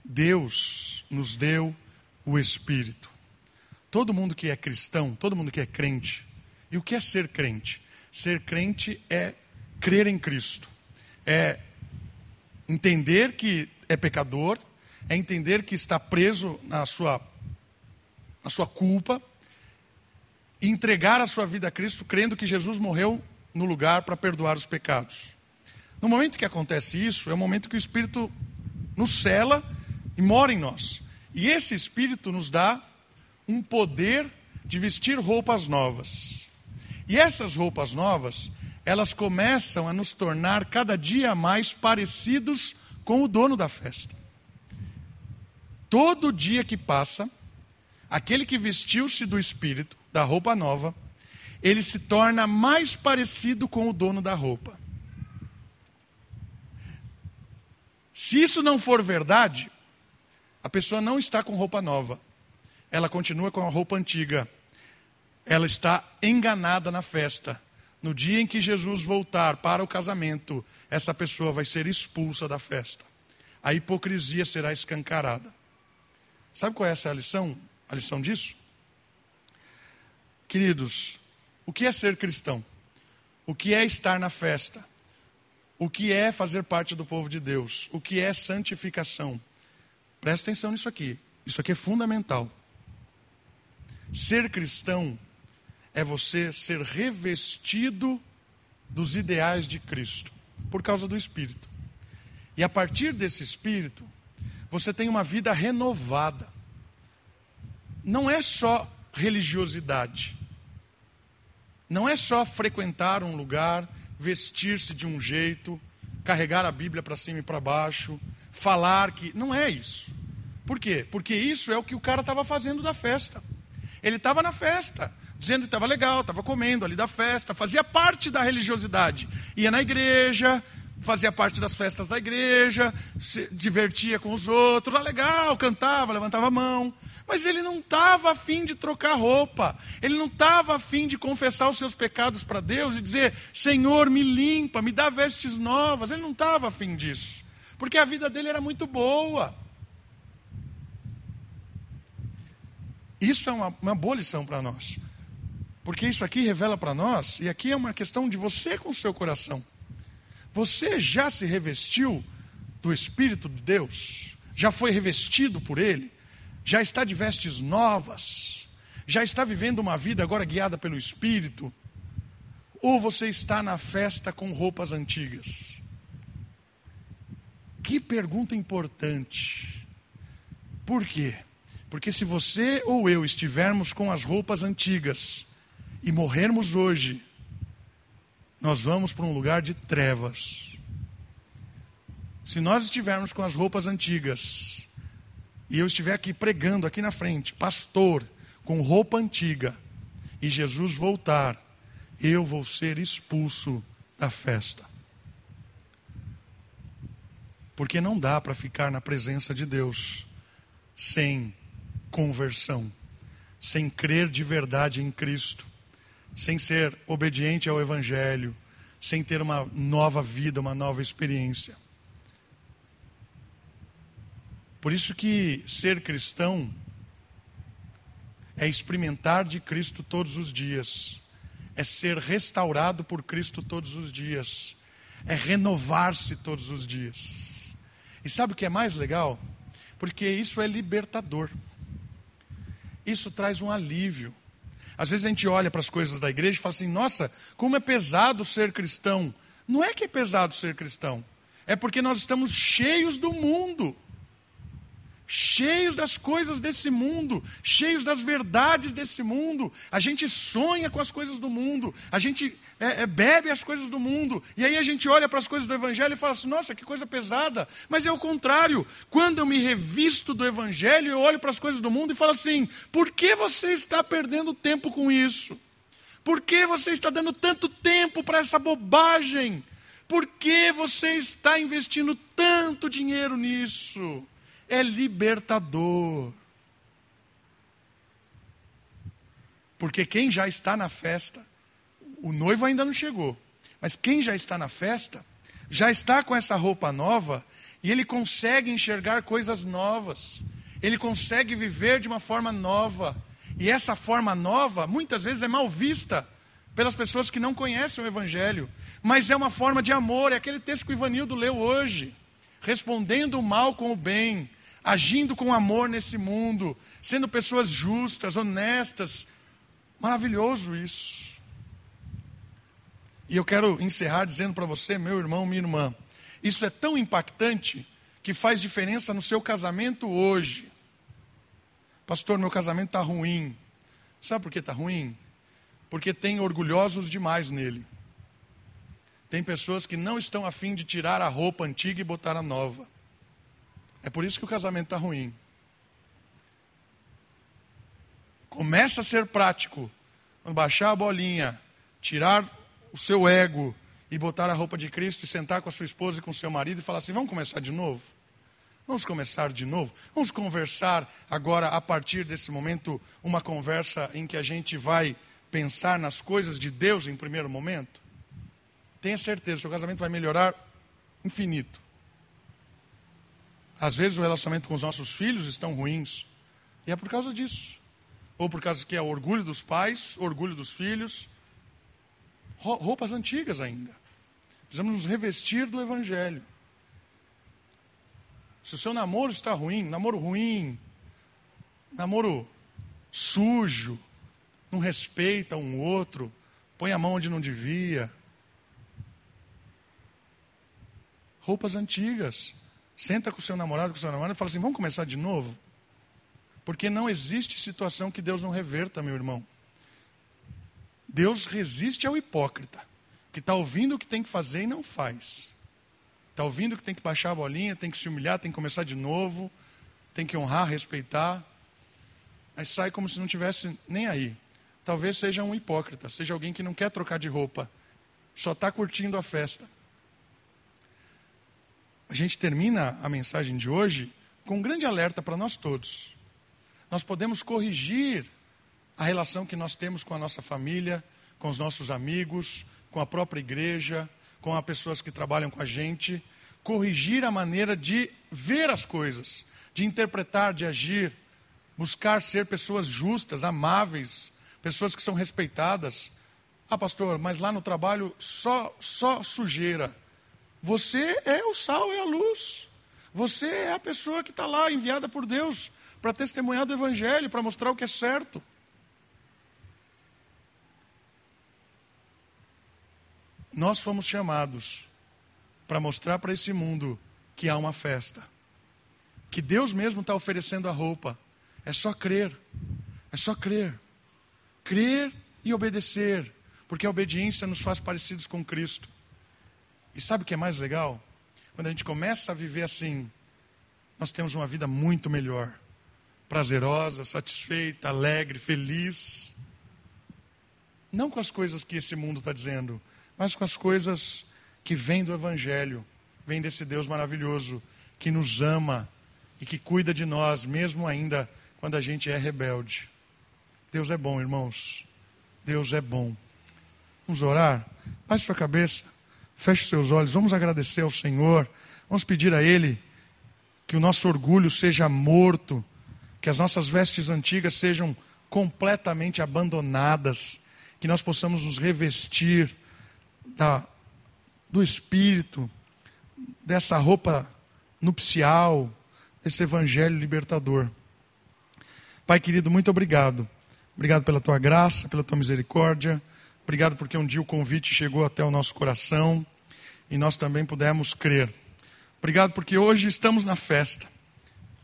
[SPEAKER 1] Deus nos deu o Espírito. Todo mundo que é cristão, todo mundo que é crente. E o que é ser crente? Ser crente é crer em Cristo, é entender que é pecador, é entender que está preso na sua, na sua culpa, e entregar a sua vida a Cristo, crendo que Jesus morreu no lugar para perdoar os pecados. No momento que acontece isso, é o momento que o Espírito nos cela e mora em nós. E esse Espírito nos dá um poder de vestir roupas novas. E essas roupas novas, elas começam a nos tornar cada dia mais parecidos com o dono da festa. Todo dia que passa, aquele que vestiu-se do Espírito, da roupa nova, ele se torna mais parecido com o dono da roupa. Se isso não for verdade, a pessoa não está com roupa nova, ela continua com a roupa antiga. Ela está enganada na festa. No dia em que Jesus voltar para o casamento, essa pessoa vai ser expulsa da festa. A hipocrisia será escancarada. Sabe qual é essa lição? A lição disso? Queridos, o que é ser cristão? O que é estar na festa? O que é fazer parte do povo de Deus? O que é santificação? Presta atenção nisso aqui. Isso aqui é fundamental. Ser cristão é você ser revestido dos ideais de Cristo, por causa do Espírito. E a partir desse Espírito, você tem uma vida renovada. Não é só religiosidade. Não é só frequentar um lugar, vestir-se de um jeito, carregar a Bíblia para cima e para baixo, falar que. Não é isso. Por quê? Porque isso é o que o cara estava fazendo da festa. Ele estava na festa, dizendo que estava legal, estava comendo ali da festa, fazia parte da religiosidade. Ia na igreja, fazia parte das festas da igreja, se divertia com os outros, ah, legal, cantava, levantava a mão. Mas ele não estava afim de trocar roupa, ele não estava afim de confessar os seus pecados para Deus e dizer: Senhor, me limpa, me dá vestes novas. Ele não estava afim disso porque a vida dele era muito boa. Isso é uma, uma boa lição para nós. Porque isso aqui revela para nós, e aqui é uma questão de você com o seu coração. Você já se revestiu do Espírito de Deus? Já foi revestido por Ele? Já está de vestes novas? Já está vivendo uma vida agora guiada pelo Espírito? Ou você está na festa com roupas antigas? Que pergunta importante. Por quê? Porque se você ou eu estivermos com as roupas antigas e morrermos hoje, nós vamos para um lugar de trevas. Se nós estivermos com as roupas antigas e eu estiver aqui pregando aqui na frente, pastor, com roupa antiga, e Jesus voltar, eu vou ser expulso da festa. Porque não dá para ficar na presença de Deus sem conversão, sem crer de verdade em Cristo, sem ser obediente ao Evangelho, sem ter uma nova vida, uma nova experiência. Por isso que ser cristão é experimentar de Cristo todos os dias, é ser restaurado por Cristo todos os dias, é renovar-se todos os dias. E sabe o que é mais legal? Porque isso é libertador. Isso traz um alívio. Às vezes a gente olha para as coisas da igreja e fala assim: nossa, como é pesado ser cristão. Não é que é pesado ser cristão, é porque nós estamos cheios do mundo. Cheios das coisas desse mundo, cheios das verdades desse mundo. A gente sonha com as coisas do mundo, a gente é, é, bebe as coisas do mundo, e aí a gente olha para as coisas do Evangelho e fala assim: nossa, que coisa pesada. Mas é o contrário, quando eu me revisto do Evangelho, eu olho para as coisas do mundo e falo assim: por que você está perdendo tempo com isso? Por que você está dando tanto tempo para essa bobagem? Por que você está investindo tanto dinheiro nisso? É libertador. Porque quem já está na festa, o noivo ainda não chegou, mas quem já está na festa, já está com essa roupa nova e ele consegue enxergar coisas novas, ele consegue viver de uma forma nova. E essa forma nova, muitas vezes, é mal vista pelas pessoas que não conhecem o Evangelho, mas é uma forma de amor, é aquele texto que o Ivanildo leu hoje respondendo o mal com o bem, agindo com amor nesse mundo, sendo pessoas justas, honestas. Maravilhoso isso. E eu quero encerrar dizendo para você, meu irmão, minha irmã, isso é tão impactante que faz diferença no seu casamento hoje. Pastor, meu casamento está ruim. Sabe por que está ruim? Porque tem orgulhosos demais nele. Tem pessoas que não estão afim de tirar a roupa antiga e botar a nova. É por isso que o casamento está ruim. Começa a ser prático. Baixar a bolinha, tirar o seu ego e botar a roupa de Cristo e sentar com a sua esposa e com o seu marido e falar assim: vamos começar de novo? Vamos começar de novo? Vamos conversar agora, a partir desse momento, uma conversa em que a gente vai pensar nas coisas de Deus em primeiro momento? Tenha certeza, seu casamento vai melhorar infinito. Às vezes o relacionamento com os nossos filhos estão ruins. E é por causa disso. Ou por causa que é orgulho dos pais, orgulho dos filhos. Roupas antigas ainda. Precisamos nos revestir do Evangelho. Se o seu namoro está ruim, namoro ruim, namoro sujo, não respeita um outro, põe a mão onde não devia, roupas antigas. Senta com o seu namorado, com o seu namorado e fala assim: vamos começar de novo? Porque não existe situação que Deus não reverta, meu irmão. Deus resiste ao hipócrita, que está ouvindo o que tem que fazer e não faz. Está ouvindo que tem que baixar a bolinha, tem que se humilhar, tem que começar de novo, tem que honrar, respeitar, mas sai como se não tivesse nem aí. Talvez seja um hipócrita, seja alguém que não quer trocar de roupa, só está curtindo a festa a gente termina a mensagem de hoje com um grande alerta para nós todos. Nós podemos corrigir a relação que nós temos com a nossa família, com os nossos amigos, com a própria igreja, com as pessoas que trabalham com a gente, corrigir a maneira de ver as coisas, de interpretar, de agir, buscar ser pessoas justas, amáveis, pessoas que são respeitadas. Ah, pastor, mas lá no trabalho só só sujeira. Você é o sal, é a luz. Você é a pessoa que está lá enviada por Deus para testemunhar do Evangelho, para mostrar o que é certo. Nós fomos chamados para mostrar para esse mundo que há uma festa, que Deus mesmo está oferecendo a roupa. É só crer, é só crer. Crer e obedecer, porque a obediência nos faz parecidos com Cristo. E sabe o que é mais legal? Quando a gente começa a viver assim, nós temos uma vida muito melhor, prazerosa, satisfeita, alegre, feliz. Não com as coisas que esse mundo está dizendo, mas com as coisas que vêm do Evangelho, vêm desse Deus maravilhoso que nos ama e que cuida de nós, mesmo ainda quando a gente é rebelde. Deus é bom, irmãos. Deus é bom. Vamos orar? Baixe sua cabeça. Feche seus olhos, vamos agradecer ao Senhor, vamos pedir a Ele que o nosso orgulho seja morto, que as nossas vestes antigas sejam completamente abandonadas, que nós possamos nos revestir da, do Espírito, dessa roupa nupcial, desse Evangelho libertador. Pai querido, muito obrigado. Obrigado pela tua graça, pela tua misericórdia. Obrigado porque um dia o convite chegou até o nosso coração e nós também pudemos crer. Obrigado porque hoje estamos na festa.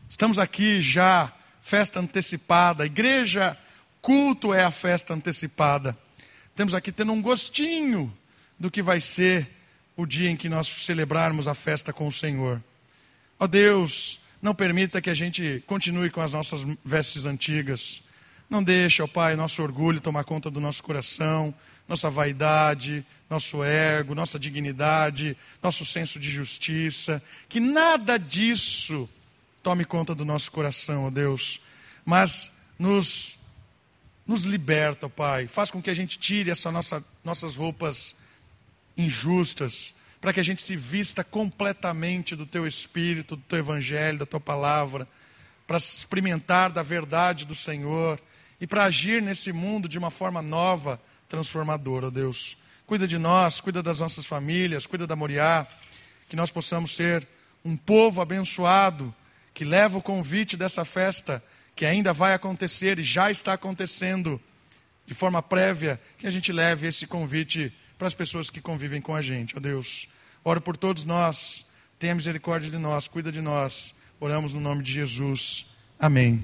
[SPEAKER 1] Estamos aqui já, festa antecipada, igreja, culto é a festa antecipada. Temos aqui tendo um gostinho do que vai ser o dia em que nós celebrarmos a festa com o Senhor. Ó Deus, não permita que a gente continue com as nossas vestes antigas. Não deixe, ó Pai, nosso orgulho tomar conta do nosso coração, nossa vaidade, nosso ego, nossa dignidade, nosso senso de justiça. Que nada disso tome conta do nosso coração, ó Deus. Mas nos nos liberta, Pai. Faz com que a gente tire essas nossa, nossas roupas injustas, para que a gente se vista completamente do Teu Espírito, do Teu Evangelho, da Tua palavra, para experimentar da verdade do Senhor e para agir nesse mundo de uma forma nova, transformadora, Deus. Cuida de nós, cuida das nossas famílias, cuida da Moriá, que nós possamos ser um povo abençoado, que leva o convite dessa festa que ainda vai acontecer e já está acontecendo de forma prévia, que a gente leve esse convite para as pessoas que convivem com a gente. Ó oh Deus, oro por todos nós, tenha misericórdia de nós, cuida de nós. Oramos no nome de Jesus. Amém.